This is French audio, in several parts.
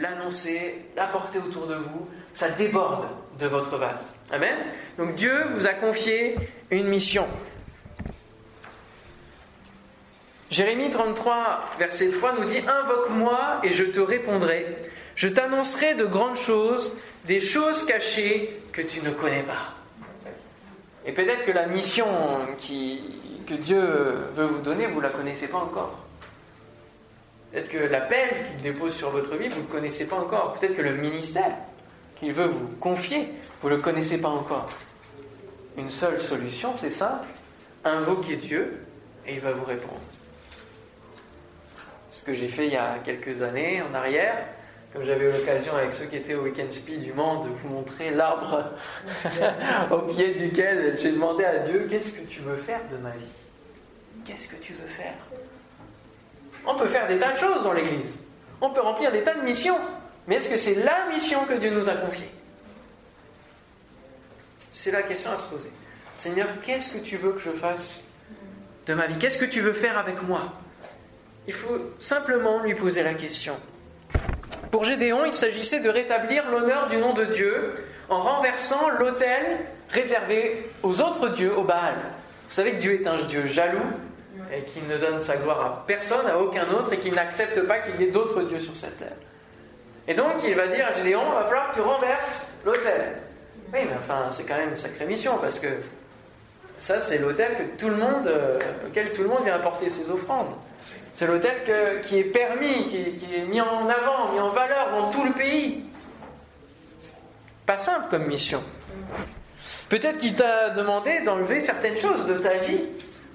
l'annoncer, l'apporter autour de vous. Ça déborde de votre vase. Amen. Donc Dieu vous a confié une mission. Jérémie 33, verset 3 nous dit Invoque-moi et je te répondrai. Je t'annoncerai de grandes choses, des choses cachées que tu ne connais pas. Et peut-être que la mission que Dieu veut vous donner, vous ne la connaissez pas encore. Peut-être que l'appel qu'il dépose sur votre vie, vous ne le connaissez pas encore. Peut-être que le ministère qu'il veut vous confier, vous ne le connaissez pas encore. Une seule solution, c'est simple. Invoquez Dieu et il va vous répondre. Ce que j'ai fait il y a quelques années en arrière, comme j'avais eu l'occasion avec ceux qui étaient au Weekend Speed du Mans de vous montrer l'arbre au pied duquel j'ai demandé à Dieu qu'est-ce que tu veux faire de ma vie? Qu'est-ce que tu veux faire? On peut faire des tas de choses dans l'Église. On peut remplir des tas de missions. Mais est-ce que c'est la mission que Dieu nous a confiée? C'est la question à se poser. Seigneur, qu'est-ce que tu veux que je fasse de ma vie? Qu'est-ce que tu veux faire avec moi? Il faut simplement lui poser la question. Pour Gédéon, il s'agissait de rétablir l'honneur du nom de Dieu en renversant l'autel réservé aux autres dieux, au Baal. Vous savez que Dieu est un Dieu jaloux, et qu'il ne donne sa gloire à personne, à aucun autre, et qu'il n'accepte pas qu'il y ait d'autres dieux sur cette terre. Et donc il va dire à Gédéon, il va falloir que tu renverses l'autel. Oui, mais enfin, c'est quand même une sacrée mission, parce que ça, c'est l'autel euh, auquel tout le monde vient apporter ses offrandes. C'est l'autel qui est permis, qui, est mis en avant, mis en valeur dans tout le pays. Pas simple comme mission. Peut-être qu'il t'a demandé d'enlever certaines choses de ta vie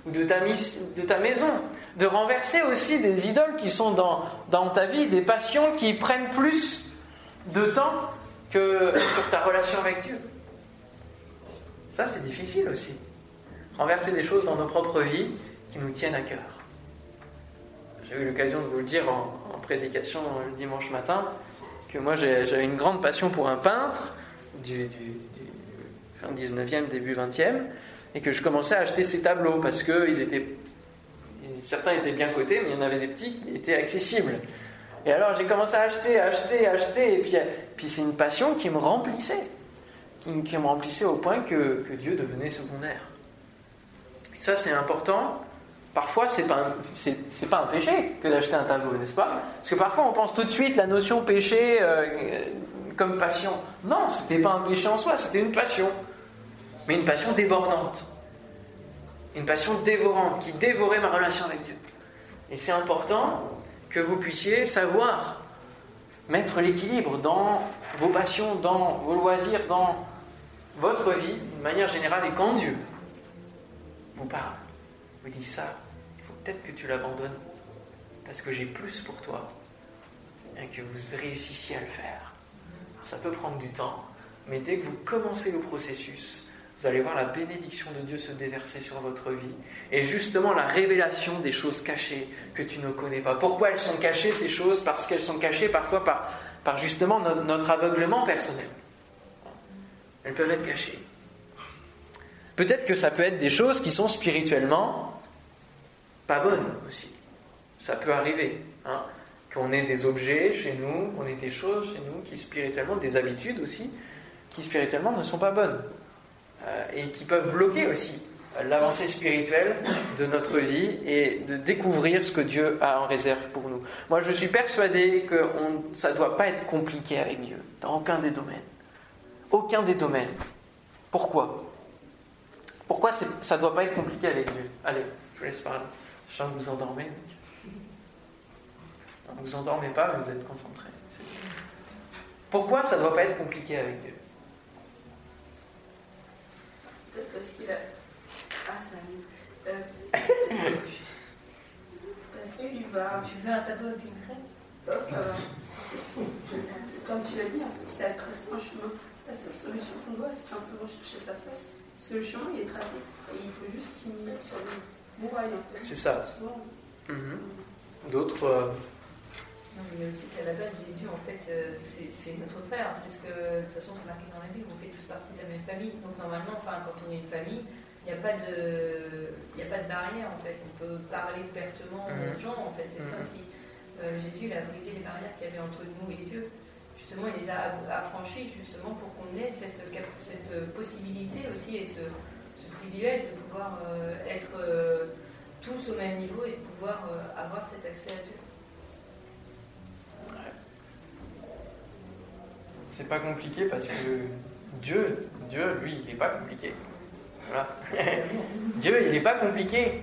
ou de ta, de ta maison, de renverser aussi des idoles qui sont dans, dans ta vie, des passions qui prennent plus de temps que sur ta relation avec Dieu. Ça, c'est difficile aussi. Renverser des choses dans nos propres vies qui nous tiennent à cœur. J'ai eu l'occasion de vous le dire en, prédication le dimanche matin, que moi j'avais une grande passion pour un peintre du, du fin 19e, début 20e, et que je commençais à acheter ces tableaux parce que ils étaient, certains étaient bien cotés, mais il y en avait des petits qui étaient accessibles. Et alors j'ai commencé à acheter, acheter, acheter, et puis, puis c'est une passion qui me remplissait, qui, me remplissait au point que, que Dieu devenait secondaire. Et ça c'est important. Parfois, c'est pas, c'est, pas un péché que d'acheter un tableau, n'est-ce pas? Parce que parfois, on pense tout de suite la notion péché euh, comme passion. Non, c'était pas un péché en soi, c'était une passion mais une passion débordante. Une passion dévorante qui dévorait ma relation avec Dieu. Et c'est important que vous puissiez savoir mettre l'équilibre dans vos passions, dans vos loisirs, dans votre vie, d'une manière générale, et quand Dieu vous parle, vous dit ça, il faut peut-être que tu l'abandonnes, parce que j'ai plus pour toi, et que vous réussissiez à le faire. ça peut prendre du temps, mais dès que vous commencez le processus, vous allez voir la bénédiction de Dieu se déverser sur votre vie. Et justement la révélation des choses cachées que tu ne connais pas. Pourquoi elles sont cachées ces choses? Parce qu'elles sont cachées parfois par, justement notre, aveuglement personnel. Elles peuvent être cachées. Peut-être que ça peut être des choses qui sont spirituellement pas bonnes aussi. Ça peut arriver. Hein, qu'on ait des objets chez nous, qu'on ait des choses chez nous qui spirituellement, des habitudes aussi, qui spirituellement ne sont pas bonnes. Euh, et qui peuvent bloquer aussi l'avancée spirituelle de notre vie et de découvrir ce que Dieu a en réserve pour nous. Moi, je suis persuadé que ça ne doit pas être compliqué avec Dieu, dans aucun des domaines. Aucun des domaines. Pourquoi? Pourquoi ça ne doit pas être compliqué avec Dieu? Allez, je vous laisse parler. Sens que vous endormez. Vous endormez pas, mais vous êtes concentrés. Pourquoi ça ne doit pas être compliqué avec Dieu? Parce qu'il a. Ah, c'est euh, Parce qu'il va. Tu veux un tableau avec une crème? Euh, Comme tu l'as dit, en fait, il a tracé un chemin. La seule solution qu'on doit, c'est simplement chercher sa face. Parce que le chemin, il est tracé. Et il faut juste qu'il mette sur le bon rail. C'est ça. Mhm. D'autres. Euh, non, mais il y a aussi qu'à la base, Jésus, en fait, euh, c'est notre frère. C'est ce que, de toute façon, c'est marqué dans la Bible, on fait tous partie de la même famille. Donc, normalement, enfin, quand on est une famille, il n'y a, pas de, a pas de barrière, en fait. On peut parler ouvertement aux mhm. gens, en fait. C'est ça mhm. aussi. euh, Jésus il a brisé les barrières qu'il y avait entre nous et Dieu. Justement, il les a affranchis justement pour qu'on ait cette, cette possibilité aussi et ce, privilège de pouvoir euh, être euh, tous au même niveau et de pouvoir avoir cet accès à Dieu. C'est pas compliqué parce que Dieu, Dieu, lui, il n'est pas compliqué. Voilà. Dieu, il n'est pas compliqué.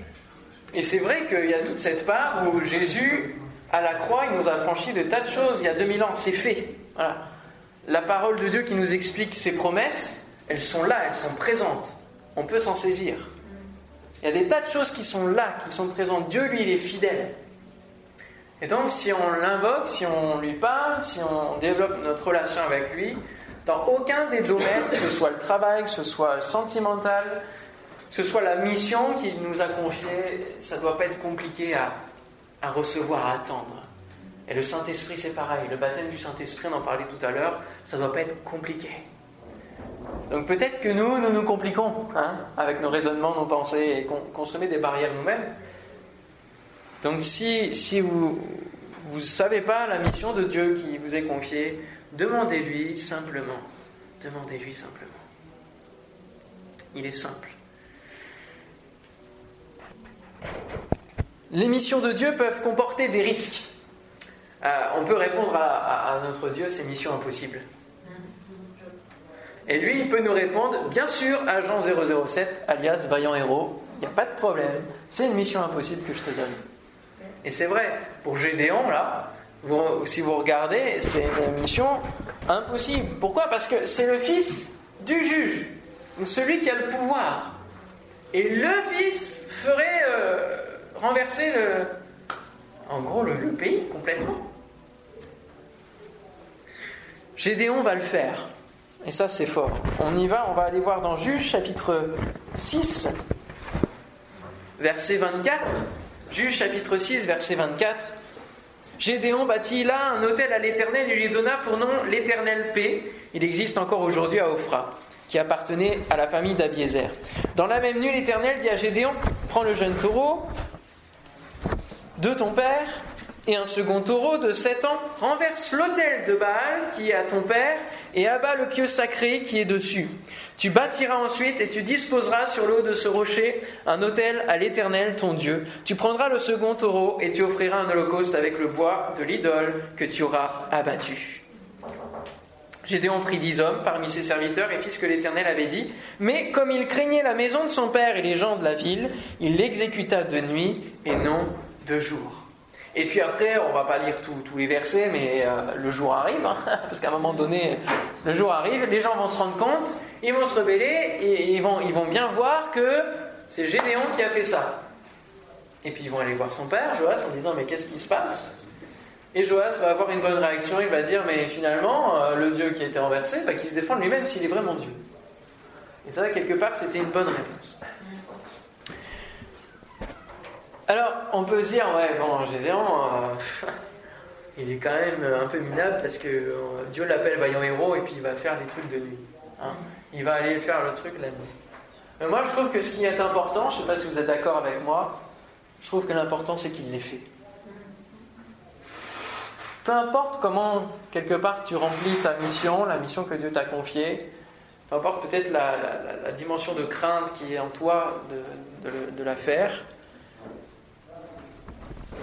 Et c'est vrai qu'il y a toute cette part où Jésus, à la croix, il nous a franchi de tas de choses il y a 2000 ans. C'est fait. Voilà. La parole de Dieu qui nous explique ses promesses, elles sont là, elles sont présentes. On peut s'en saisir. Il y a des tas de choses qui sont là, qui sont présentes. Dieu, lui, il est fidèle. Et donc, si on l'invoque, si on lui parle, si on développe notre relation avec lui, dans aucun des domaines, que ce soit le travail, que ce soit sentimental, que ce soit la mission qu'il nous a confiée, ça ne doit pas être compliqué à, à recevoir, à attendre. Et le Saint-Esprit, c'est pareil. Le baptême du Saint-Esprit, on en parlait tout à l'heure, ça ne doit pas être compliqué. Donc peut-être que nous, nous nous compliquons hein, avec nos raisonnements, nos pensées, et qu'on met des barrières nous-mêmes. Donc si, si vous ne savez pas la mission de Dieu qui vous est confiée, demandez-lui simplement. Demandez-lui simplement. Il est simple. Les missions de Dieu peuvent comporter des risques. Euh, on peut répondre à, notre Dieu, c'est mission impossible. Et lui, il peut nous répondre, bien sûr, agent 007, alias vaillant héros, il n'y a pas de problème, c'est une mission impossible que je te donne. Et c'est vrai, pour Gédéon, là, si vous regardez, c'est une mission impossible. Pourquoi? Parce que c'est le fils du juge, celui qui a le pouvoir. Et le fils ferait euh, renverser le, en gros le, le pays complètement. Gédéon va le faire. Et ça, c'est fort. On y va, on va aller voir dans Juge chapitre 6, verset 24. Juge chapitre 6, verset 24. Gédéon bâtit là un hôtel à l'Éternel et lui donna pour nom l'Éternel paix. Il existe encore aujourd'hui à Ophra, qui appartenait à la famille d'Abiézer. Dans la même nuit, l'Éternel dit à Gédéon Prends le jeune taureau de ton père et un second taureau de sept ans, renverse l'autel de Baal qui est à ton père et abat le pieu sacré qui est dessus. Tu bâtiras ensuite et tu disposeras sur l'eau de ce rocher un autel à l'Éternel ton Dieu. Tu prendras le second taureau et tu offriras un holocauste avec le bois de l'idole que tu auras abattu. Gédéon prit dix hommes parmi ses serviteurs et fit ce que l'Éternel avait dit. Mais comme il craignait la maison de son père et les gens de la ville, il l'exécuta de nuit et non de jour. Et puis après, on va pas lire tous les versets, mais euh, le jour arrive, hein, parce qu'à un moment donné, le jour arrive, les gens vont se rendre compte, ils vont se rebeller, et ils vont, ils vont bien voir que c'est Gédéon qui a fait ça. Et puis ils vont aller voir son père, Joas, en disant Mais qu'est-ce qui se passe? Et Joas va avoir une bonne réaction, il va dire Mais finalement, euh, le Dieu qui a été renversé, bah, qui se défend lui-même s'il est vraiment Dieu. Et ça, quelque part, c'était une bonne réponse. Alors, on peut se dire, ouais, bon, Gédéon, euh, il est quand même un peu minable parce que euh, Dieu l'appelle vaillant héros et puis il va faire des trucs de nuit. Hein? Il va aller faire le truc la nuit. Mais moi, je trouve que ce qui est important, je ne sais pas si vous êtes d'accord avec moi, je trouve que l'important, c'est qu'il l'ait fait. Peu importe comment, quelque part, tu remplis ta mission, la mission que Dieu t'a confiée, peu importe peut-être la, dimension de crainte qui est en toi de la faire,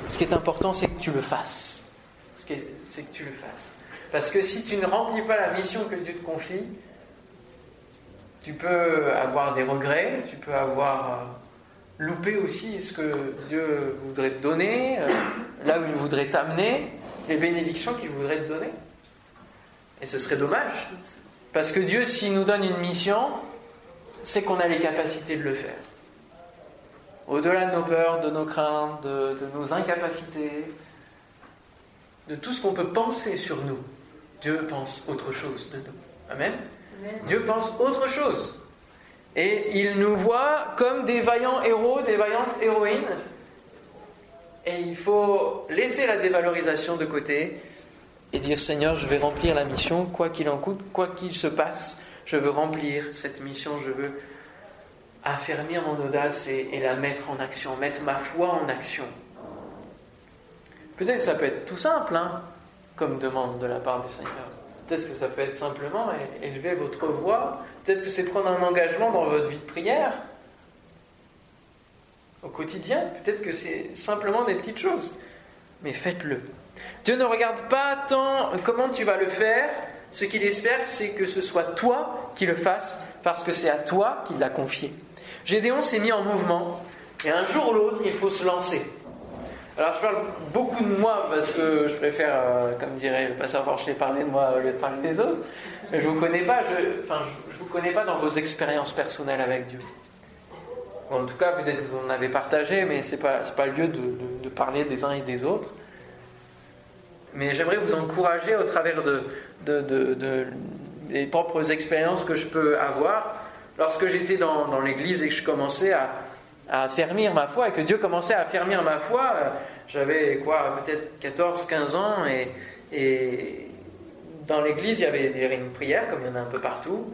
ce qui est important, c'est que tu le fasses. C'est que tu le fasses. Parce que si tu ne remplis pas la mission que Dieu te confie, tu peux avoir des regrets, tu peux avoir euh, loupé aussi ce que Dieu voudrait te donner, euh, là où il voudrait t'amener, les bénédictions qu'il voudrait te donner. Et ce serait dommage. Parce que Dieu, s'il nous donne une mission, c'est qu'on a les capacités de le faire au-delà de nos peurs, de nos craintes, de, nos incapacités, de tout ce qu'on peut penser sur nous, Dieu pense autre chose de nous. Amen. Dieu pense autre chose. Et il nous voit comme des vaillants héros, des vaillantes héroïnes. Et il faut laisser la dévalorisation de côté et dire Seigneur, je vais remplir la mission, quoi qu'il en coûte, quoi qu'il se passe, je veux remplir cette mission, je veux affermir mon audace et, la mettre en action, mettre ma foi en action. Peut-être que ça peut être tout simple, hein, comme demande de la part du Seigneur. Peut-être que ça peut être simplement élever votre voix. Peut-être que c'est prendre un engagement dans votre vie de prière. Au quotidien, peut-être que c'est simplement des petites choses. Mais faites-le. Dieu ne regarde pas tant comment tu vas le faire. Ce qu'il espère, c'est que ce soit toi qui le fasses, parce que c'est à toi qu'il l'a confié. Gédéon s'est mis en mouvement, et un jour ou l'autre, il faut se lancer. Alors je parle beaucoup de moi parce que je préfère, euh, comme dirait le pasteur Porchelet, parler de moi au lieu de parler des autres. Mais je vous connais pas, je, enfin, je, vous connais pas dans vos expériences personnelles avec Dieu. en tout cas, peut-être que vous en avez partagé, mais c'est pas pas le lieu de, de, parler des uns et des autres. Mais j'aimerais vous encourager au travers de, de, des propres expériences que je peux avoir. Lorsque j'étais dans, dans l'église et que je commençais à, à affermir ma foi et que Dieu commençait à affermir ma foi. Euh, j'avais quoi, peut-être 14, 15 ans et, dans l'église il y avait des de prière comme il y en a un peu partout.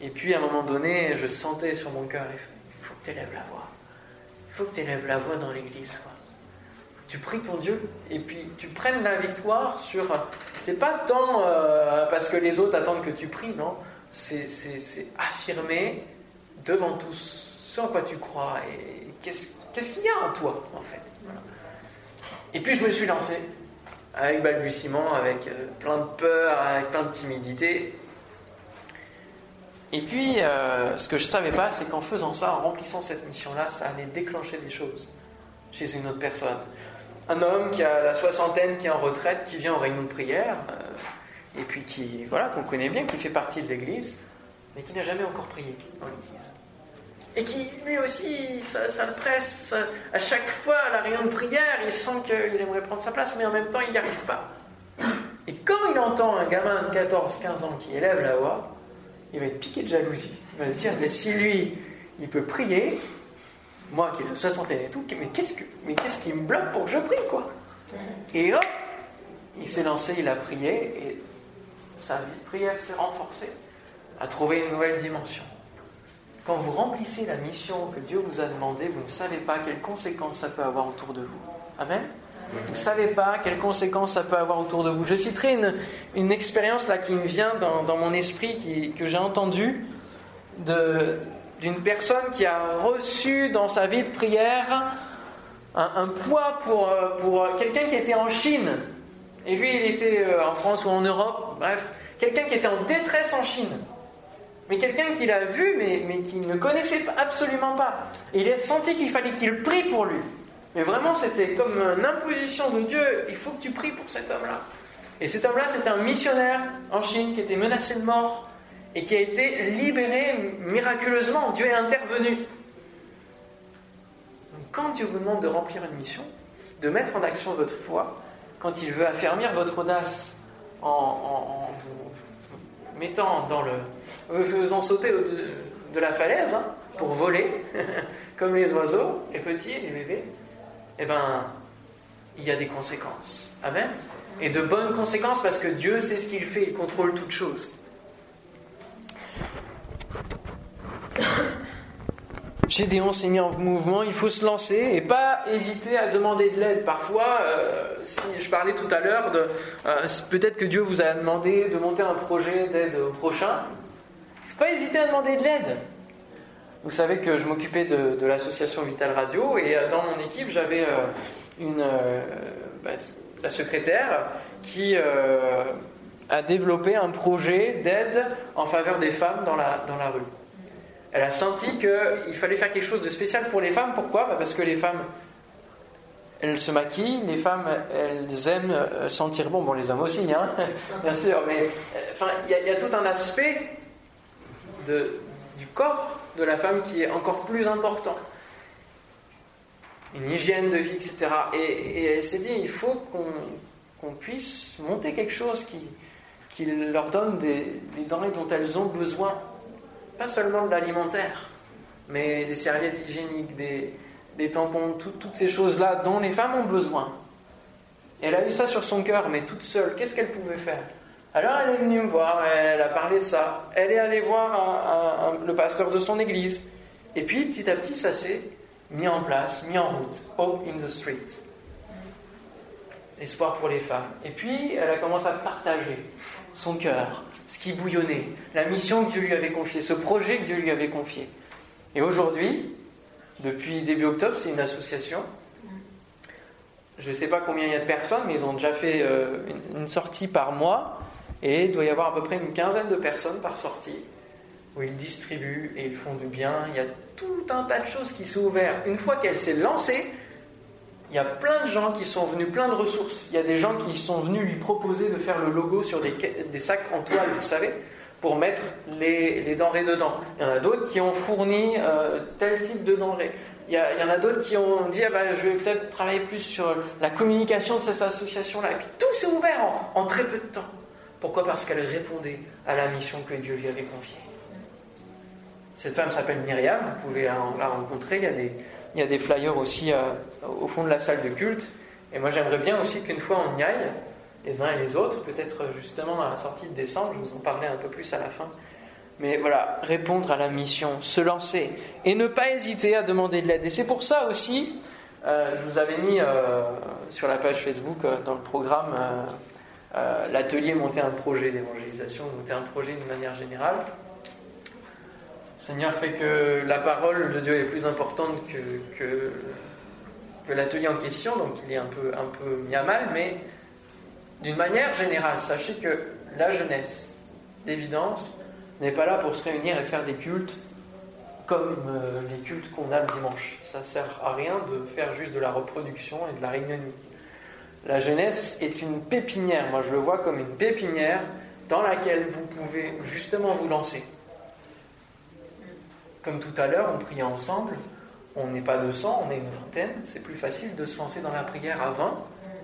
Et puis à un moment donné, je sentais sur mon cœur, il faut que tu élèves la voix. Il faut que tu élèves la voix dans l'église. Tu pries ton Dieu et puis tu prennes la victoire sur. C'est pas tant euh, parce que les autres attendent que tu pries, non. C'est affirmer devant tous ce en quoi tu crois et qu'est-ce qu'il y a en toi, en fait. Et puis je me suis lancé, avec balbutiement, avec euh, plein de peur, avec plein de timidité. Et puis, euh, ce que je ne savais pas, c'est qu'en faisant ça, en remplissant cette mission-là, ça allait déclencher des choses chez une autre personne. Un homme qui a la soixantaine, qui est en retraite, qui vient en réunion de prière, euh, et puis qui, voilà, qu'on connaît bien, qui fait partie de l'Église, mais qui n'a jamais encore prié dans l'Église et qui lui aussi, ça, le presse. À chaque fois, à la réunion de prière, il sent qu'il aimerait prendre sa place, mais en même temps, il n'y arrive pas. Et quand il entend un gamin de 14-15 ans qui élève la voix, il va être piqué de jalousie. Il va se dire, mais si lui, il peut prier, moi qui ai la soixantaine et tout, mais qu'est-ce, que, mais qu'est-ce qui me bloque pour que je prie, quoi? Et hop, il s'est lancé, il a prié, et sa vie de prière s'est renforcée, a trouvé une nouvelle dimension. Quand vous remplissez la mission que Dieu vous a demandée, vous ne savez pas quelles conséquences ça peut avoir autour de vous. Amen Vous ne savez pas quelles conséquences ça peut avoir autour de vous. Je citerai une, une expérience là qui me vient dans, mon esprit, qui, que j'ai entendue, d'une personne qui a reçu dans sa vie de prière un, poids pour, pour quelqu'un qui était en Chine. Et lui, il était euh, en France ou en Europe, bref, quelqu'un qui était en détresse en Chine mais quelqu'un qui l'a vu, mais, mais qui ne connaissait absolument pas. Il a senti qu'il fallait qu'il prie pour lui. Mais vraiment, c'était comme une imposition de Dieu, il faut que tu pries pour cet homme-là. Et cet homme-là, c'était un missionnaire en Chine qui était menacé de mort et qui a été libéré miraculeusement. Dieu est intervenu. Donc, quand Dieu vous demande de remplir une mission, de mettre en action votre foi, quand il veut affermir votre audace en vous mettant dans le. faisant sauter de, la falaise hein, pour voler, comme les oiseaux, les petits, les bébés, eh ben, il y a des conséquences. Amen. Et de bonnes conséquences parce que Dieu sait ce qu'il fait, il contrôle toutes choses. Gédéon s'est mis en mouvement, il faut se lancer et pas hésiter à demander de l'aide. Parfois, euh, si je parlais tout à l'heure de euh, peut-être que Dieu vous a demandé de monter un projet d'aide au prochain, il faut pas hésiter à demander de l'aide. Vous savez que je m'occupais de, l'association Vital Radio et euh, dans mon équipe j'avais une bah, la secrétaire qui a développé un projet d'aide en faveur des femmes dans la, dans la rue elle a senti qu'il fallait faire quelque chose de spécial pour les femmes. Pourquoi? Bah, Parce que les femmes, elles se maquillent, les femmes, elles aiment euh, sentir bon. Bon, les hommes aussi, hein, bien sûr, mais euh, il y, a tout un aspect du corps de la femme qui est encore plus important. Une hygiène de vie, etc. Et, elle s'est dit, il faut qu'on puisse monter quelque chose qui, qui leur donne des, les denrées dont elles ont besoin pas seulement de l'alimentaire, mais des serviettes hygiéniques, des, tampons, toutes ces choses-là dont les femmes ont besoin. elle a eu ça sur son cœur, mais toute seule, qu'est-ce qu'elle pouvait faire? Alors elle est venue me voir, elle a parlé de ça, elle est allée voir le pasteur de son église, et puis petit à petit ça s'est mis en place, mis en route, Hope in the Street. l'espoir pour les femmes. Et puis, elle a commencé à partager son cœur, ce qui bouillonnait, la mission que Dieu lui avait confiée, ce projet que Dieu lui avait confié. Et aujourd'hui, depuis début octobre, c'est une association. Je ne sais pas combien il y a de personnes, mais ils ont déjà fait euh, une sortie par mois. Et il doit y avoir à peu près une quinzaine de personnes par sortie où ils distribuent et ils font du bien. Il y a tout un tas de choses qui sont ouvertes. Une fois qu'elle s'est lancée, il y a plein de gens qui sont venus, plein de ressources. Il y a des gens qui sont venus lui proposer de faire le logo sur des, sacs en toile, vous savez, pour mettre les, denrées dedans. Il y en a d'autres qui ont fourni euh, tel type de denrées. Il y, en a d'autres qui ont dit ah ben, je vais peut-être travailler plus sur la communication de cette association-là. Et puis tout s'est ouvert en très peu de temps. Pourquoi? Parce qu'elle répondait à la mission que Dieu lui avait confiée. Cette femme s'appelle Myriam, vous pouvez la, rencontrer. Il y, a des, il y a des flyers aussi euh, au fond de la salle de culte. Et moi j'aimerais bien aussi qu'une fois on y aille, les uns et les autres, peut-être justement dans la sortie de décembre, je vous en parlerai un peu plus à la fin. Mais voilà, répondre à la mission, se lancer et ne pas hésiter à demander de l'aide. Et c'est pour ça aussi, euh, je vous avais mis euh, sur la page Facebook dans le programme euh, l'atelier monter un projet d'évangélisation, monter un projet d'une manière générale. Seigneur fait que la parole de Dieu est plus importante que, l'atelier en question, donc il est un peu, un peu mis à mal, mais d'une manière générale, sachez que la jeunesse, d'évidence, n'est pas là pour se réunir et faire des cultes comme euh, les cultes qu'on a le dimanche. Ça ne sert à rien de faire juste de la reproduction et de la réunionite. La jeunesse est une pépinière, moi je le vois comme une pépinière dans laquelle vous pouvez justement vous lancer. Comme tout à l'heure, on priait ensemble, on n'est pas 200, on est une vingtaine, c'est plus facile de se lancer dans la prière à 20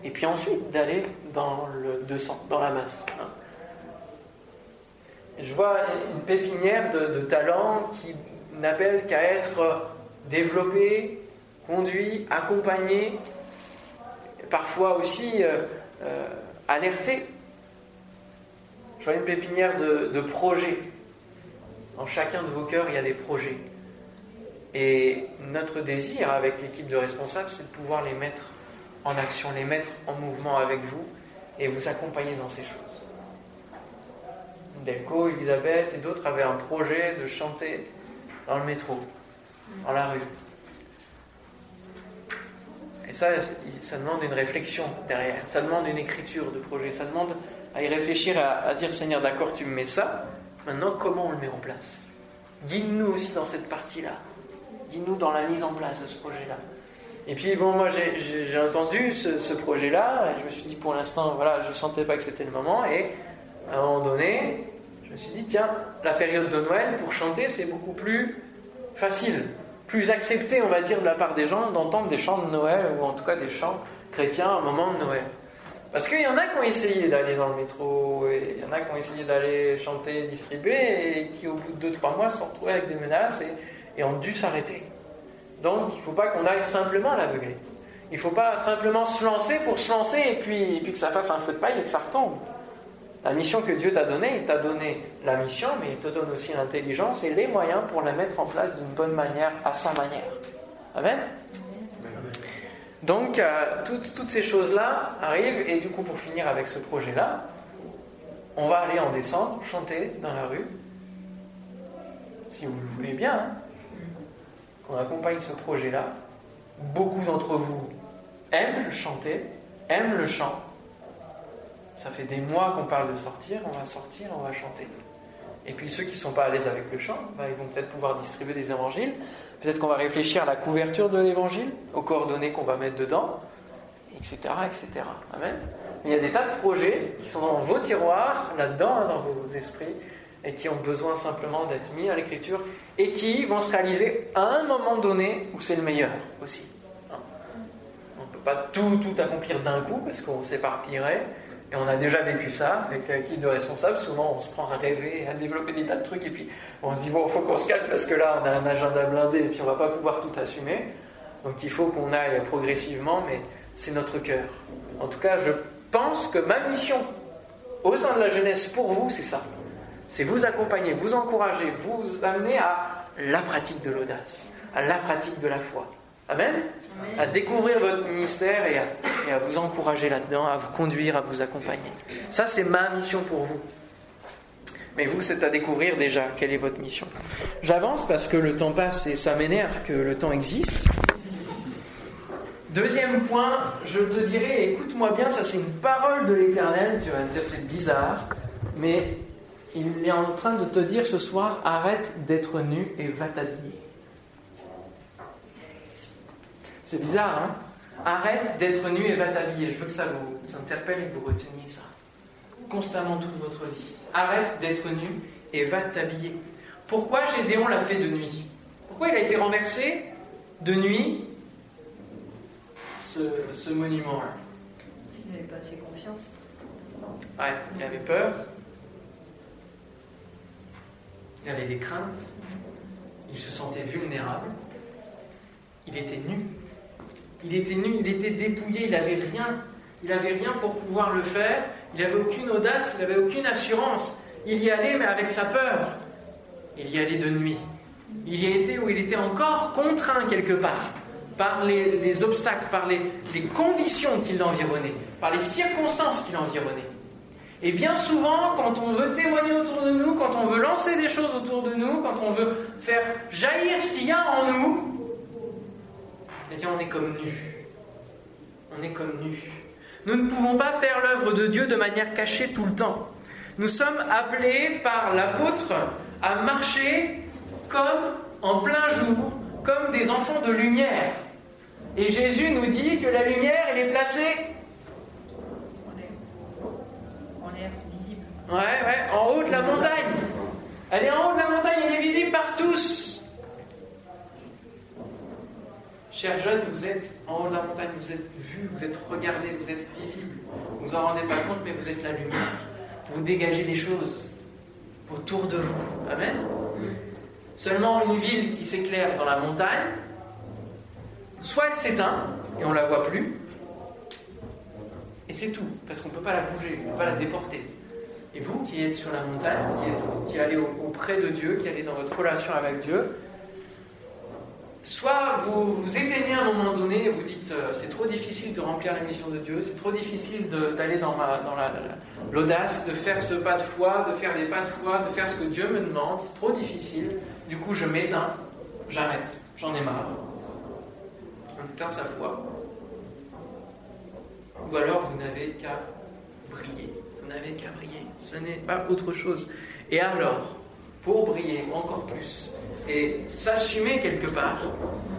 et puis ensuite d'aller dans le 200, dans la masse. Hein. Je vois une pépinière de, de talents qui n'appelle qu'à être développé, conduit, accompagné parfois aussi euh, euh, alerter. Je vois une pépinière de, projets. En chacun de vos cœurs, il y a des projets. Et notre désir avec l'équipe de responsables, c'est de pouvoir les mettre en action, les mettre en mouvement avec vous et vous accompagner dans ces choses. Delco, Elisabeth et d'autres avaient un projet de chanter dans le métro, dans la rue. Et ça, ça demande une réflexion derrière, ça demande une écriture de projet, ça demande à y réfléchir, à, dire Seigneur, d'accord, tu me mets ça, maintenant comment on le met en place? Guide-nous aussi dans cette partie-là, guide-nous dans la mise en place de ce projet-là. Et puis bon, moi j'ai entendu ce, projet-là, je me suis dit pour l'instant, voilà, je ne sentais pas que c'était le moment, et à un moment donné, je me suis dit, tiens, la période de Noël pour chanter, c'est beaucoup plus facile plus accepté, on va dire, de la part des gens d'entendre des chants de Noël, ou en tout cas des chants chrétiens au moment de Noël. Parce qu'il y en a qui ont essayé d'aller dans le métro, et il y en a qui ont essayé d'aller chanter, distribuer, et qui au bout de 2-3 mois se sont retrouvés avec des menaces et, ont dû s'arrêter. Donc il ne faut pas qu'on aille simplement à l'aveuglette. Il ne faut pas simplement se lancer pour se lancer et puis, et puis que ça fasse un feu de paille et que ça retombe. La mission que Dieu t'a donnée, il t'a donné la mission, mais il te donne aussi l'intelligence et les moyens pour la mettre en place d'une bonne manière, à sa manière. Amen Donc, euh, toutes ces choses-là arrivent, et du coup, pour finir avec ce projet-là, on va aller en descendre, chanter dans la rue, si vous le voulez bien, hein. qu'on accompagne ce projet-là. Beaucoup d'entre vous aiment chanter, aiment le chant, ça fait des mois qu'on parle de sortir, on va sortir, on va chanter. Et puis ceux qui ne sont pas à l'aise avec le chant, bah, ils vont peut-être pouvoir distribuer des évangiles. Peut-être qu'on va réfléchir à la couverture de l'évangile, aux coordonnées qu'on va mettre dedans, etc. etc. Amen. il y a des tas de projets qui sont dans vos tiroirs, là-dedans, hein, dans vos esprits, et qui ont besoin simplement d'être mis à l'écriture, et qui vont se réaliser à un moment donné où c'est le meilleur aussi. Hein. On ne peut pas tout, tout accomplir d'un coup, parce qu'on s'éparpillerait. Et on a déjà vécu ça avec l'équipe de responsables. Souvent, on se prend à rêver, à développer des tas de trucs, et puis on se dit, bon, il faut qu'on se calme parce que là, on a un agenda blindé, et puis on va pas pouvoir tout assumer. Donc il faut qu'on aille progressivement, mais c'est notre cœur. En tout cas, je pense que ma mission au sein de la jeunesse pour vous, c'est ça. C'est vous accompagner, vous encourager, vous amener à la pratique de l'audace, à la pratique de la foi. Amen. À découvrir votre ministère et à, et à vous encourager là-dedans, à vous conduire, à vous accompagner. Ça, c'est ma mission pour vous. Mais vous, c'est à découvrir déjà quelle est votre mission. J'avance parce que le temps passe et ça m'énerve que le temps existe. Deuxième point, je te dirais, écoute-moi bien, ça c'est une parole de l'Éternel, tu vas me dire c'est bizarre, mais il est en train de te dire ce soir, arrête d'être nu et va t'habiller. C'est bizarre, hein Arrête d'être nu et va t'habiller. Je veux que ça vous interpelle et que vous reteniez ça. Constamment toute votre vie. Arrête d'être nu et va t'habiller. Pourquoi Gédéon l'a fait de nuit? Pourquoi il a été renversé de nuit ce, ce monument-là? Il n'avait pas assez confiance. Ouais, il avait peur. Il avait des craintes. Il se sentait vulnérable. Il était nu. Il était nu, il était dépouillé, il n'avait rien. Il n'avait rien pour pouvoir le faire. Il n'avait aucune audace, il n'avait aucune assurance. Il y allait, mais avec sa peur. Il y allait de nuit. Il y a été où il était encore contraint quelque part par les, les obstacles, par les, les conditions qui l'environnaient, par les circonstances qui l'environnaient. Et bien souvent, quand on veut témoigner autour de nous, quand on veut lancer des choses autour de nous, quand on veut faire jaillir ce qu'il y a en nous, eh bien on est comme nu. On est comme nu. Nous ne pouvons pas faire l'œuvre de Dieu de manière cachée tout le temps. Nous sommes appelés par l'apôtre à marcher comme en plein jour, comme des enfants de lumière. Et Jésus nous dit que la lumière, elle est placée En l'air. En l'air, visible. Ouais, ouais, en haut de la montagne. Elle est en haut de la montagne, elle est visible par tous. Chers jeunes, vous êtes en haut de la montagne, vous êtes vus, vous êtes regardés, vous êtes visibles. Vous vous en rendez pas compte, mais vous êtes la lumière. Vous dégagez des choses autour de vous. Amen. Seulement une ville qui s'éclaire dans la montagne, soit elle s'éteint et on la voit plus, et c'est tout, parce qu'on ne peut pas la bouger, on ne peut pas la déporter. Et vous qui êtes sur la montagne, qui, allez au- auprès de Dieu, qui allez dans votre relation avec Dieu, soit vous vous éteignez à un moment donné et vous dites euh, c'est trop difficile de remplir la mission de Dieu, c'est trop difficile d'aller dans, l'audace, de faire ce pas de foi, de faire des pas de foi, de faire ce que Dieu me demande, c'est trop difficile. Du coup, je m'éteins, j'arrête, j'en ai marre. On éteint sa foi. Ou alors vous n'avez qu'à briller. Vous n'avez qu'à briller. Ce n'est pas autre chose. Et alors, pour briller encore plus et s'assumer quelque part,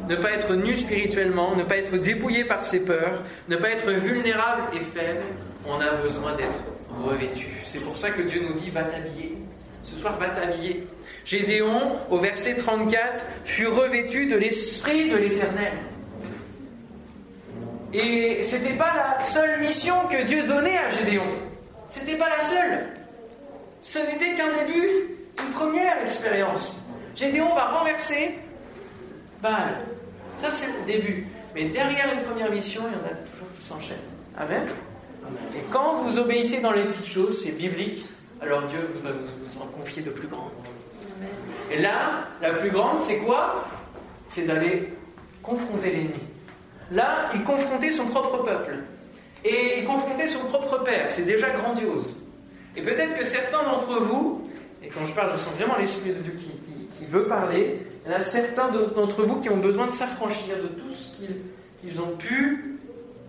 ne pas être nu spirituellement, ne pas être dépouillé par ses peurs, ne pas être vulnérable et faible, on a besoin d'être revêtu. C'est pour ça que Dieu nous dit va t'habiller. Ce soir, va t'habiller. Gédéon, au verset 34, fut revêtu de l'esprit de l'Éternel. Et c'était pas la seule mission que Dieu donnait à Gédéon. C'était pas la seule. Ce n'était qu'un début, une première expérience. Gédéon va renverser Baal. Ça, c'est le début. Mais derrière une première mission, il y en a toujours qui s'enchaînent. Amen. Et quand vous obéissez dans les petites choses, c'est biblique, alors Dieu va vous, en confier de plus grandes. Et là, la plus grande, c'est quoi? C'est d'aller confronter l'ennemi. Là, il confrontait son propre peuple. Et il confrontait son propre père. C'est déjà grandiose. Et peut-être que certains d'entre vous, et quand je parle, je sens vraiment l'Esprit de Dieu qui, veut parler, il y en a certains de- d'entre vous qui ont besoin de s'affranchir de tout ce qu'ils ont pu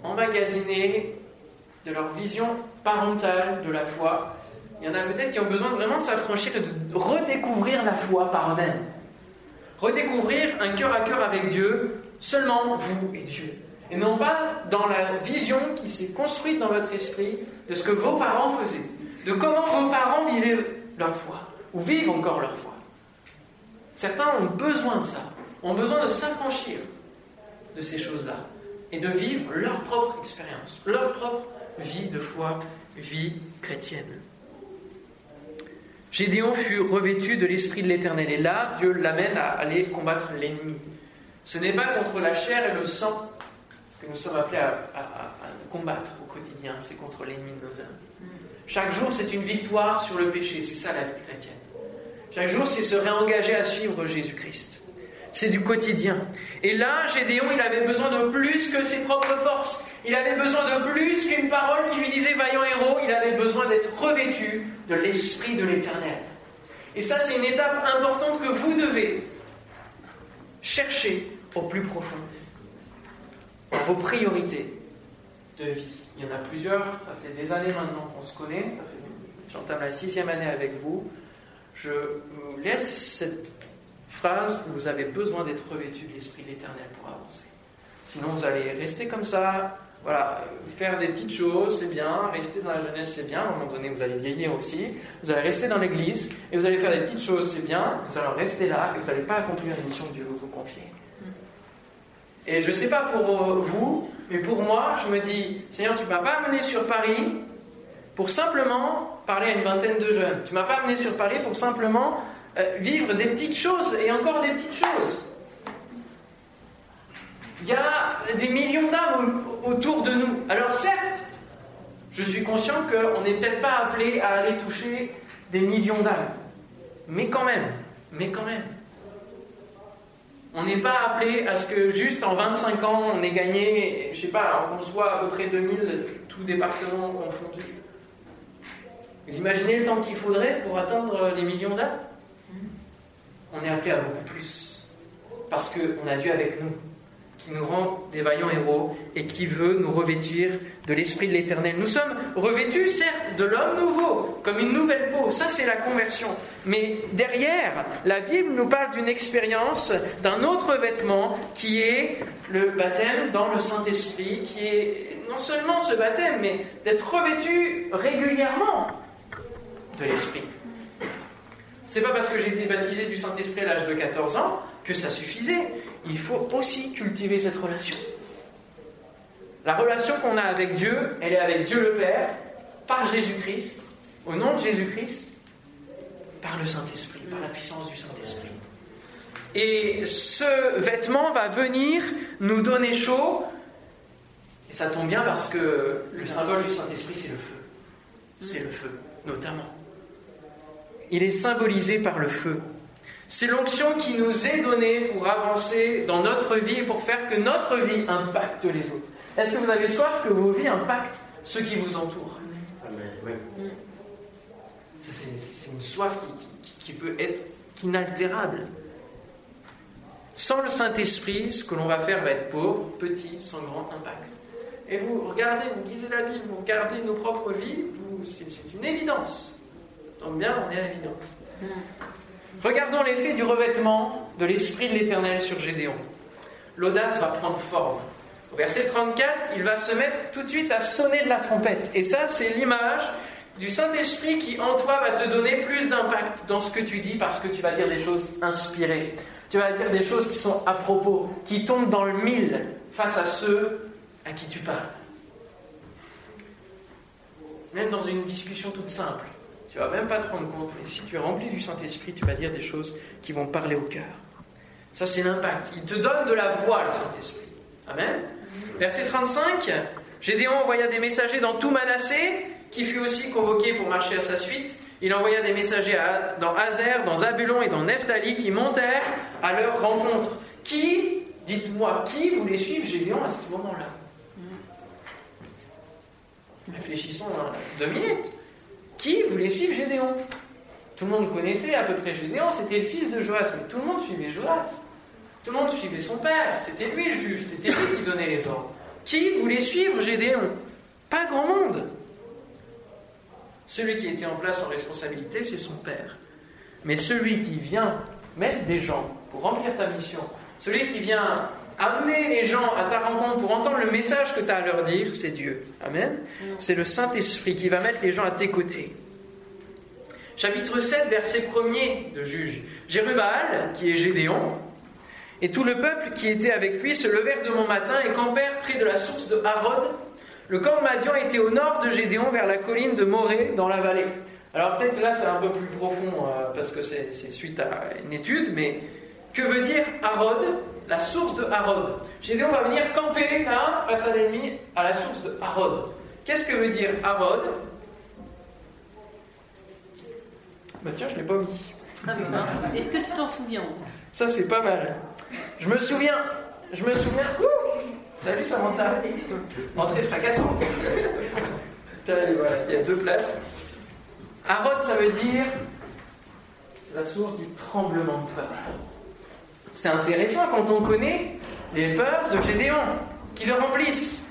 emmagasiner, de leur vision parentale de la foi. Il y en a peut-être qui ont besoin vraiment de s'affranchir de redécouvrir la foi par eux-mêmes. Redécouvrir un cœur à cœur avec Dieu, seulement vous et Dieu. Et non pas dans la vision qui s'est construite dans votre esprit de ce que vos parents faisaient, de comment vos parents vivaient leur foi, ou vivent encore leur foi. Certains ont besoin de ça, ont besoin de s'affranchir de ces choses-là et de vivre leur propre expérience, leur propre vie de foi, vie chrétienne. Gédéon fut revêtu de l'Esprit de l'Éternel et là, Dieu l'amène à aller combattre l'ennemi. Ce n'est pas contre la chair et le sang que nous sommes appelés à, combattre au quotidien, c'est contre l'ennemi de nos âmes. Chaque jour, c'est une victoire sur le péché, c'est ça la vie chrétienne. Chaque jour, c'est se réengager à suivre Jésus-Christ. c'est du quotidien. Et là, Gédéon, il avait besoin de plus que ses propres forces. Il avait besoin de plus qu'une parole qui lui disait vaillant héros. Il avait besoin d'être revêtu de l'Esprit de l'Éternel. Et ça, c'est une étape importante que vous devez chercher au plus profond. Dans vos priorités de vie. Il y en a plusieurs, ça fait des années maintenant qu'on se connaît, j'entame la sixième année avec vous. Je vous laisse cette phrase, vous avez besoin d'être revêtu de l'Esprit de l'Éternel pour avancer. Sinon, vous allez rester comme ça, voilà, faire des petites choses, c'est bien, rester dans la jeunesse, c'est bien, à un moment donné, vous allez vieillir aussi, vous allez rester dans l'église, et vous allez faire des petites choses, c'est bien, vous allez rester là, et vous n'allez pas accomplir la mission que Dieu vous confier. Et je ne sais pas pour vous, mais pour moi, je me dis, Seigneur, tu ne m'as pas amené sur Paris pour simplement parler à une vingtaine de jeunes. Tu m'as pas amené sur Paris pour simplement euh, vivre des petites choses et encore des petites choses. Il y a des millions d'âmes autour de nous. Alors certes, je suis conscient qu'on n'est peut-être pas appelé à aller toucher des millions d'âmes. Mais quand même, mais quand même. On n'est pas appelé à ce que juste en 25 ans, on ait gagné, je sais pas, qu'on soit à peu près 2000, tout département confondu. Vous imaginez le temps qu'il faudrait pour atteindre les millions d'âmes? On est appelé à beaucoup plus. Parce qu'on a Dieu avec nous qui nous rend des vaillants héros et qui veut nous revêtir de l'Esprit de l'Éternel. Nous sommes revêtus, certes, de l'homme nouveau, comme une nouvelle peau, ça c'est la conversion. Mais derrière, la Bible nous parle d'une expérience, d'un autre vêtement, qui est le baptême dans le Saint-Esprit, qui est non seulement ce baptême, mais d'être revêtu régulièrement l'Esprit. C'est pas parce que j'ai été baptisé du Saint-Esprit à l'âge de 14 ans que ça suffisait il faut aussi cultiver cette relation. La relation qu'on a avec Dieu, elle est avec Dieu le Père, par Jésus-Christ, au nom de Jésus-Christ, par le Saint-Esprit, par la puissance du Saint-Esprit. Et ce vêtement va venir nous donner chaud, et ça tombe bien parce que le symbole du Saint-Esprit, c'est le feu. C'est le feu, notamment. Il est symbolisé par le feu. C'est l'onction qui nous est donnée pour avancer dans notre vie et pour faire que notre vie impacte les autres. Est-ce que vous avez soif que vos vies impactent ceux qui vous entourent? C'est une soif qui, peut être inaltérable. Sans le Saint-Esprit, ce que l'on va faire va être pauvre, petit, sans grand impact. Et vous regardez, vous lisez la Bible, vous regardez nos propres vies, c'est une évidence. Tant bien, on est à l'évidence. Regardons l'effet du revêtement de l'Esprit de l'Éternel sur Gédéon. L'audace va prendre forme. Au verset 34, il va se mettre tout de suite à sonner de la trompette. Et ça, c'est l'image du Saint-Esprit qui en toi va te donner plus d'impact dans ce que tu dis parce que tu vas dire des choses inspirées. Tu vas dire des choses qui sont à propos, qui tombent dans le mille face à ceux à qui tu parles. Même dans une discussion toute simple. Tu vas même pas te rendre compte, mais si tu es rempli du Saint-Esprit, tu vas dire des choses qui vont parler au cœur. Ça, c'est l'impact. Il te donne de la voix, le Saint-Esprit. Amen. Verset 35. Gédéon envoya des messagers dans tout Manassé, qui fut aussi convoqué pour marcher à sa suite. Il envoya des messagers dans Hazer, dans Zabulon et dans Nephtali, qui montèrent à leur rencontre. Qui, dites-moi, qui voulait suivre Gédéon à ce moment-là? Réfléchissons deux minutes. Qui voulait suivre Gédéon? Tout le monde connaissait à peu près Gédéon, c'était le fils de Joas, mais tout le monde suivait Joas. Tout le monde suivait son père, c'était lui le juge, c'était lui qui donnait les ordres. Qui voulait suivre Gédéon? Pas grand monde. Celui qui était en place en responsabilité, c'est son père. Mais celui qui vient mettre des gens pour remplir ta mission, celui qui vient amener les gens à ta rencontre pour entendre le message que tu as à leur dire, c'est Dieu. Amen. C'est le Saint-Esprit qui va mettre les gens à tes côtés. Chapitre 7, verset 1er de Juge. Jérubal, qui est Gédéon, et tout le peuple qui était avec lui se levèrent de mon matin et campèrent près de la source de Harod. Le camp de Madian était au nord de Gédéon, vers la colline de Morée, dans la vallée. Alors peut-être que là c'est un peu plus profond, euh, parce que c'est suite à une étude, mais que veut dire Harod? La source de Harod. Gédéon va venir camper là, face à l'ennemi, à la source de Harod. Qu'est-ce que veut dire Harod? Bah tiens, je ne l'ai pas mis. Ah, Est-ce que tu t'en souviens? Ça, c'est pas mal. Je me souviens, je me souviens. salut Samantha. Entrée fracassante. il y a deux places. Arod, ça veut dire. C'est la source du tremblement de peur. C'est intéressant quand on connaît les peurs de Gédéon, qui le remplissent.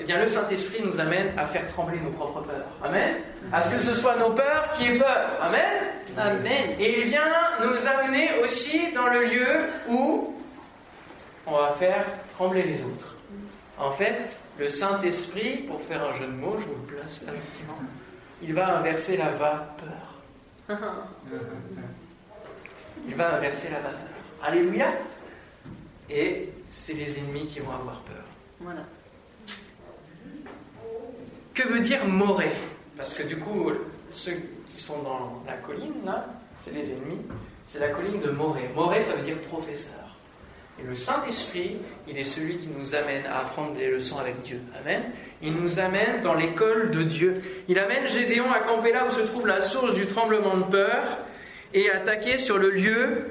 Eh bien, le Saint-Esprit nous amène à faire trembler nos propres peurs. Amen. À ce que ce soit nos peurs qui aient peur. Amen. Amen. Et il vient nous amener aussi dans le lieu où on va faire trembler les autres. En fait, le Saint-Esprit, pour faire un jeu de mots, je vous le place là, effectivement, il va inverser la vapeur. Il va inverser la vapeur. Alléluia. Et c'est les ennemis qui vont avoir peur. Voilà. Que veut dire Morée Parce que du coup, ceux qui sont dans la colline, là, c'est les ennemis. C'est la colline de Morée. Morée, ça veut dire professeur. Et le Saint-Esprit, il est celui qui nous amène à apprendre des leçons avec Dieu. Amen. Il nous amène dans l'école de Dieu. Il amène Gédéon à camper là où se trouve la source du tremblement de peur et attaquer sur le lieu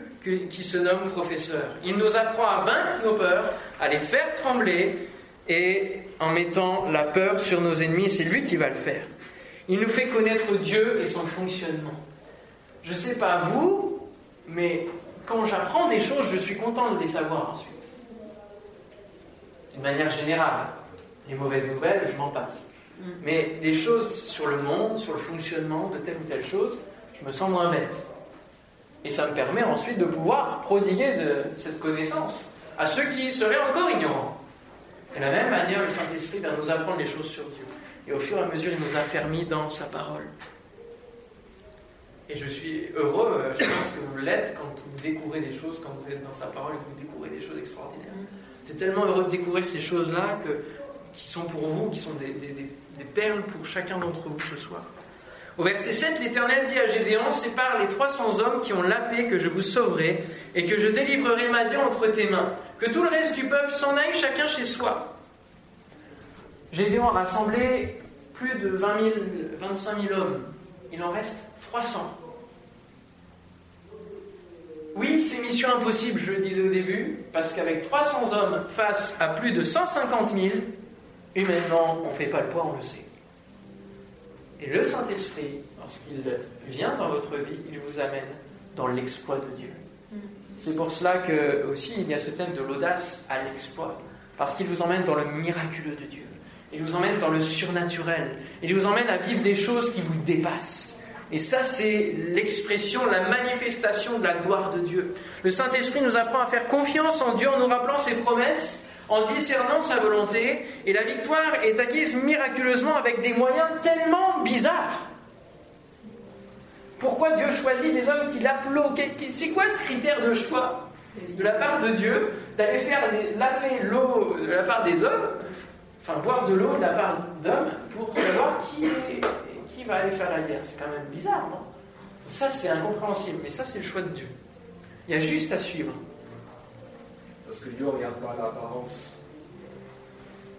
qui se nomme professeur. Il nous apprend à vaincre nos peurs, à les faire trembler et en mettant la peur sur nos ennemis, c'est lui qui va le faire. Il nous fait connaître Dieu et son fonctionnement. Je ne sais pas vous, mais quand j'apprends des choses, je suis content de les savoir ensuite. D'une manière générale. Les mauvaises nouvelles, je m'en passe. Mais les choses sur le monde, sur le fonctionnement de telle ou telle chose, je me sens moins bête. Et ça me permet ensuite de pouvoir prodiguer de cette connaissance à ceux qui seraient encore ignorants. De la même manière, le Saint-Esprit va nous apprendre les choses sur Dieu. Et au fur et à mesure, il nous a fermis dans sa parole. Et je suis heureux, euh, je pense que vous l'êtes quand vous découvrez des choses, quand vous êtes dans sa parole vous découvrez des choses extraordinaires. C'est tellement heureux de découvrir ces choses-là qui sont pour vous, qui sont des perles pour chacun d'entre vous ce soir. Au verset 7, l'Éternel dit à Gédéon Sépare les 300 hommes qui ont la paix, que je vous sauverai, et que je délivrerai Madian entre tes mains. Que tout le reste du peuple s'en aille chacun chez soi. Gédéon a rassemblé plus de 20 000, 25 000 hommes. Il en reste 300. Oui, c'est mission impossible, je le disais au début, parce qu'avec 300 hommes face à plus de 150 000, humainement, on ne fait pas le poids, on le sait. Et le Saint-Esprit, lorsqu'il vient dans votre vie, il vous amène dans l'exploit de Dieu. C'est pour cela que aussi il y a ce thème de l'audace à l'exploit, parce qu'il vous emmène dans le miraculeux de Dieu. Il vous emmène dans le surnaturel. Il vous emmène à vivre des choses qui vous dépassent. Et ça, c'est l'expression, la manifestation de la gloire de Dieu. Le Saint-Esprit nous apprend à faire confiance en Dieu en nous rappelant ses promesses en discernant sa volonté, et la victoire est acquise miraculeusement avec des moyens tellement bizarres. Pourquoi Dieu choisit des hommes qui l'applaudent C'est quoi ce critère de choix de la part de Dieu d'aller faire laper l'eau de la part des hommes, enfin boire de l'eau de la part d'hommes pour savoir qui, qui va aller faire la guerre? C'est quand même bizarre, non? Ça c'est incompréhensible, mais ça c'est le choix de Dieu. Il y a juste à suivre. Dieu regarde pas l'apparence.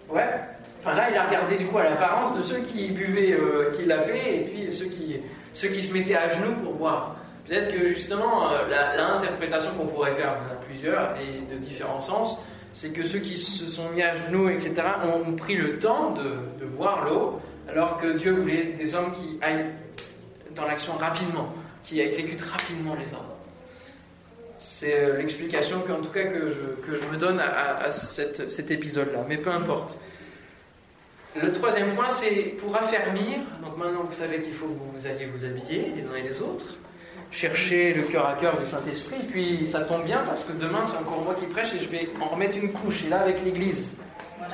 Ouais. Enfin là, il a regardé du coup à l'apparence de ceux qui buvaient, euh, qui lavaient, et puis ceux qui, ceux qui se mettaient à genoux pour boire. Peut-être que justement, euh, l'interprétation qu'on pourrait faire, il y en a plusieurs, et de différents sens, c'est que ceux qui se sont mis à genoux, etc., ont pris le temps de, de boire l'eau, alors que Dieu voulait des hommes qui aillent dans l'action rapidement, qui exécutent rapidement les ordres. C'est euh, l'explication qu'en tout cas que je, que je, me donne à, cet épisode-là. Mais peu importe. Le troisième point, c'est pour affermir. Donc maintenant, vous savez qu'il faut que vous alliez vous habiller les uns et les autres, chercher le cœur à cœur du Saint-Esprit. Puis ça tombe bien parce que demain, c'est encore moi qui prêche et je vais en remettre une couche. Et là, avec l'Église,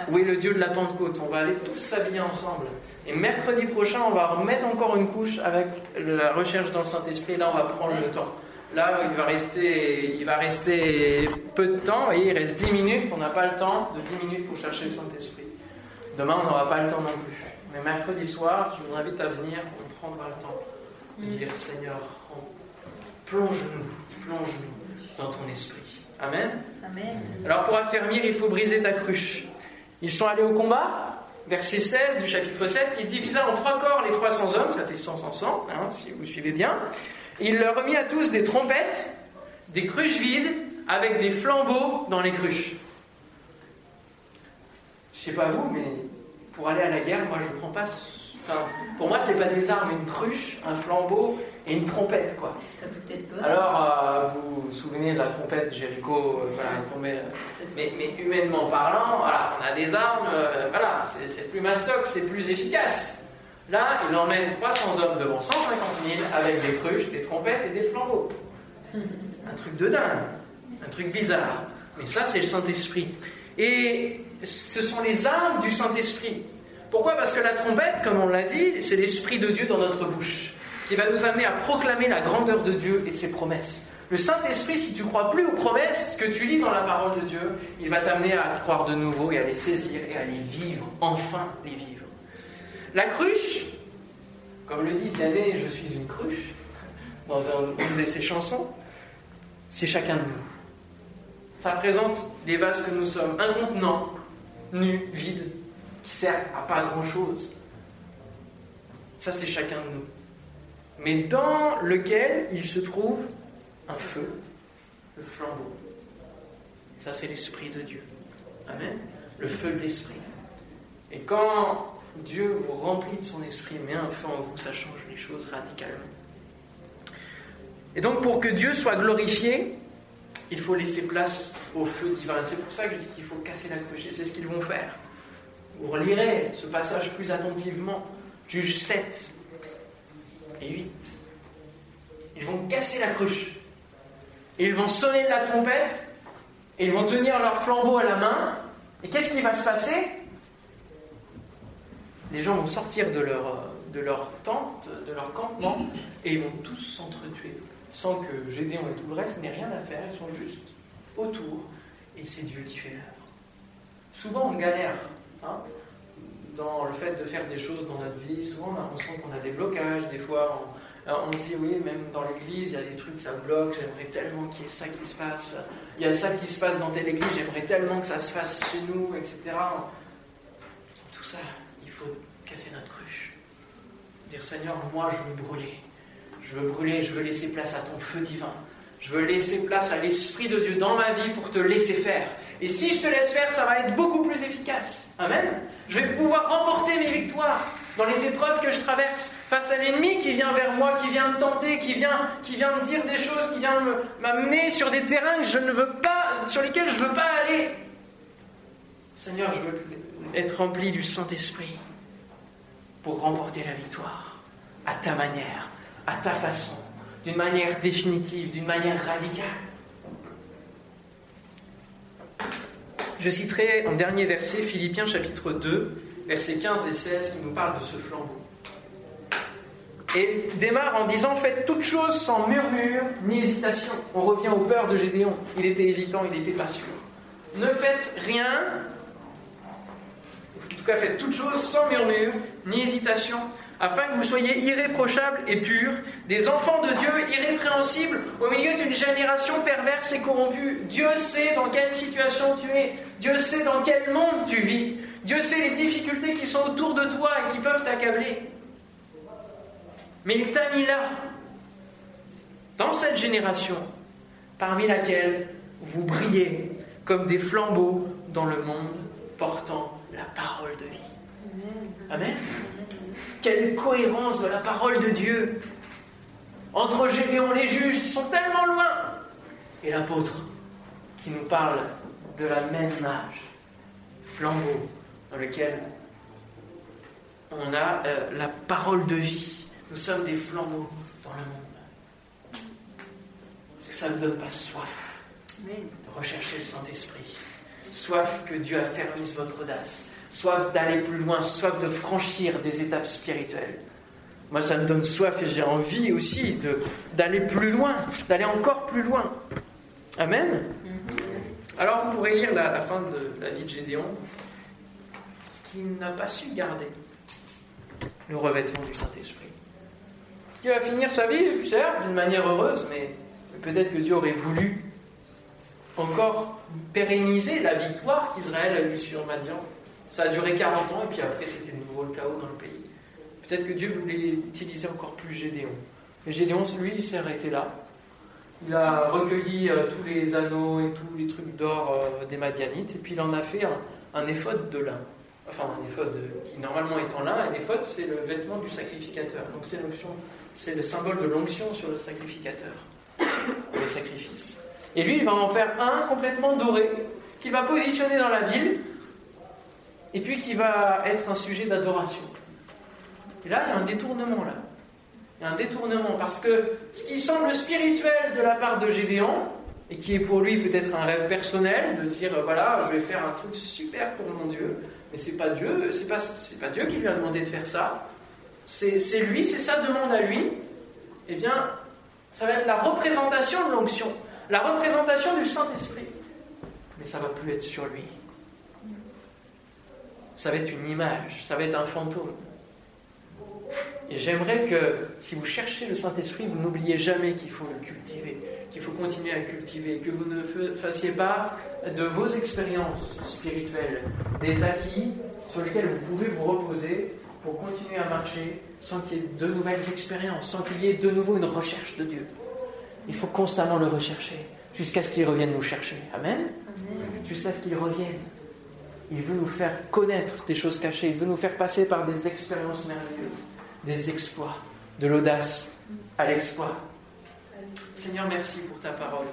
où est le Dieu de la Pentecôte, on va aller tous s'habiller ensemble. Et mercredi prochain, on va remettre encore une couche avec la recherche dans le Saint-Esprit. Là, on va prendre le temps. Là, il va rester, il va rester peu de temps. et il reste 10 minutes. On n'a pas le temps de 10 minutes pour chercher le Saint-Esprit. Demain, on n'aura pas le temps non plus. Mais mercredi soir, je vous invite à venir. On prendra le temps de dire Seigneur, plonge-nous, plonge-nous dans ton esprit. Amen. Amen. Alors, pour affermir, il faut briser ta cruche. Ils sont allés au combat. Verset 16 du chapitre 7, il divisa en trois corps les 300 hommes, ça fait 100, 100, 100, si vous suivez bien. Il leur remit à tous des trompettes, des cruches vides, avec des flambeaux dans les cruches. Je sais pas vous, mais pour aller à la guerre, moi je ne prends pas. Enfin, pour moi, c'est pas des armes, une cruche, un flambeau et une trompette, quoi. Ça fait peut-être peur. Alors, euh, vous vous souvenez de la trompette, Jéricho, euh, voilà, est tombé. euh, mais, mais humainement parlant, voilà, on a des armes, euh, voilà, c'est- c'est plus mastoc, c'est plus efficace. Là, il emmène 300 hommes devant 150 000 avec des cruches, des trompettes et des flambeaux. Un truc de dingue, un truc bizarre. Mais ça, c'est le Saint-Esprit. Et ce sont les armes du Saint-Esprit. Pourquoi? Parce que la trompette, comme on l'a dit, c'est l'Esprit de Dieu dans notre bouche, qui va nous amener à proclamer la grandeur de Dieu et ses promesses. Le Saint-Esprit, si tu crois plus aux promesses que tu lis dans la parole de Dieu, il va t'amener à croire de nouveau et à les saisir et à les vivre, enfin les vivre. La cruche, comme le dit Vianney, je suis une cruche, dans un- une de ses chansons, c'est chacun de nous. Ça représente les vases que nous sommes, un contenant, nu, vide, qui sert à pas grand-chose. Ça, c'est chacun de nous. Mais dans lequel il se trouve un feu, le flambeau. Ça, c'est l'Esprit de Dieu. Amen. Le feu de l'Esprit. Et quand Dieu vous remplit de son esprit, met un feu en vous, ça change les choses radicalement. Et donc, pour que Dieu soit glorifié, il faut laisser place au feu divin. C'est pour ça que je dis qu'il faut casser la cruche. Et c'est ce qu'ils vont faire. Vous relirez ce passage plus attentivement. Juge 7 et 8. Ils vont casser la cruche. Et ils vont sonner la trompette. Et ils vont tenir leur flambeau à la main. Et qu'est-ce qui va se passer? Les gens vont sortir de leur, de leur tente, de leur campement, et ils vont tous s'entretuer. Sans que Gédéon et tout le reste n'aient rien à faire. Ils sont juste autour. Et c'est Dieu qui fait l'œuvre. Souvent on galère. hein, dans le fait de faire des choses dans notre vie, souvent on sent qu'on a des blocages, des fois on, se dit oui, même dans l'église, il y a des trucs, ça bloque, j'aimerais tellement qu'il y ait ça qui se passe, il y a ça qui se passe dans telle église, j'aimerais tellement que ça se fasse chez nous, etc. Tout ça, casser notre cruche. Dire Seigneur, moi je veux brûler, je veux brûler, je veux laisser place à ton feu divin, je veux laisser place à l'Esprit de Dieu dans ma vie pour te laisser faire. Et si je te laisse faire, ça va être beaucoup plus efficace. Amen. Je vais pouvoir remporter mes victoires dans les épreuves que je traverse, face à l'ennemi qui vient vers moi, qui vient me tenter, qui vient, qui vient me dire des choses, qui vient me- m'amener sur des terrains que je ne veux pas, sur lesquels je ne veux pas aller. Seigneur, je veux être rempli du Saint-Esprit pour remporter la victoire à ta manière, à ta façon, d'une manière définitive, d'une manière radicale. Je citerai en dernier verset Philippiens chapitre 2, versets 15 et 16 qui nous parle de ce flambeau. Et démarre en disant Faites toutes choses sans murmure ni hésitation. On revient aux peurs de Gédéon. Il était hésitant, il n'était pas sûr. Ne faites rien, en tout cas faites toutes choses sans murmure ni hésitation, afin que vous soyez irréprochables et purs, des enfants de Dieu irrépréhensibles au milieu d'une génération perverse et corrompue. Dieu sait dans quelle situation tu es, Dieu sait dans quel monde tu vis, Dieu sait les difficultés qui sont autour de toi et qui peuvent t'accabler. Mais il t'a mis là, dans cette génération, parmi laquelle vous brillez comme des flambeaux dans le monde portant la parole de vie. Amen. Quelle cohérence de la parole de Dieu entre Gédéon, les juges qui sont tellement loin, et l'apôtre qui nous parle de la même image, flambeau, dans lequel on a euh, la parole de vie. Nous sommes des flambeaux dans le monde. Est-ce que ça ne donne pas soif de rechercher le Saint-Esprit Soif que Dieu affermisse votre audace. Soif d'aller plus loin, soif de franchir des étapes spirituelles. Moi, ça me donne soif et j'ai envie aussi d'aller plus loin, d'aller encore plus loin. Amen. Alors, vous pourrez lire la, la fin de la vie de Gédéon, qui n'a pas su garder le revêtement du Saint-Esprit. Qui va finir sa vie, certes, d'une manière heureuse, mais peut-être que Dieu aurait voulu encore pérenniser la victoire qu'Israël a eue sur Madian. Ça a duré 40 ans et puis après c'était de nouveau le chaos dans le pays. Peut-être que Dieu voulait utiliser encore plus Gédéon. Mais Gédéon, lui, il s'est arrêté là. il a recueilli euh, tous les anneaux et tous les trucs d'or euh, des Madianites, et puis il en a fait un, un éphode de lin. Enfin, un éphode qui normalement est en lin, un éphode c'est le vêtement du sacrificateur. Donc c'est l'onction, c'est le symbole de l'onction sur le sacrificateur, les sacrifices. Et lui, il va en faire un complètement doré, qu'il va positionner dans la ville, et puis qui va être un sujet d'adoration. Et là, il y a un détournement là. Il y a un détournement parce que ce qui semble spirituel de la part de Gédéon, et qui est pour lui peut-être un rêve personnel, de se dire voilà, je vais faire un truc super pour mon Dieu, mais c'est pas Dieu, c'est pas, pas Dieu qui lui a demandé de faire ça. C'est lui, c'est sa demande à lui. Eh bien, ça va être la représentation de l'onction, la représentation du Saint-Esprit. Mais ça va plus être sur lui. Ça va être une image, ça va être un fantôme. Et j'aimerais que si vous cherchez le Saint-Esprit, vous n'oubliez jamais qu'il faut le cultiver, qu'il faut continuer à cultiver, que vous ne fassiez pas de vos expériences spirituelles des acquis sur lesquels vous pouvez vous reposer pour continuer à marcher sans qu'il y ait de nouvelles expériences, sans qu'il y ait de nouveau une recherche de Dieu. Il faut constamment le rechercher jusqu'à ce qu'il revienne nous chercher. Amen. Jusqu'à ce qu'il revienne. Il veut nous faire connaître des choses cachées, il veut nous faire passer par des expériences merveilleuses des exploits, de l'audace à l'exploit. Seigneur, merci pour ta parole.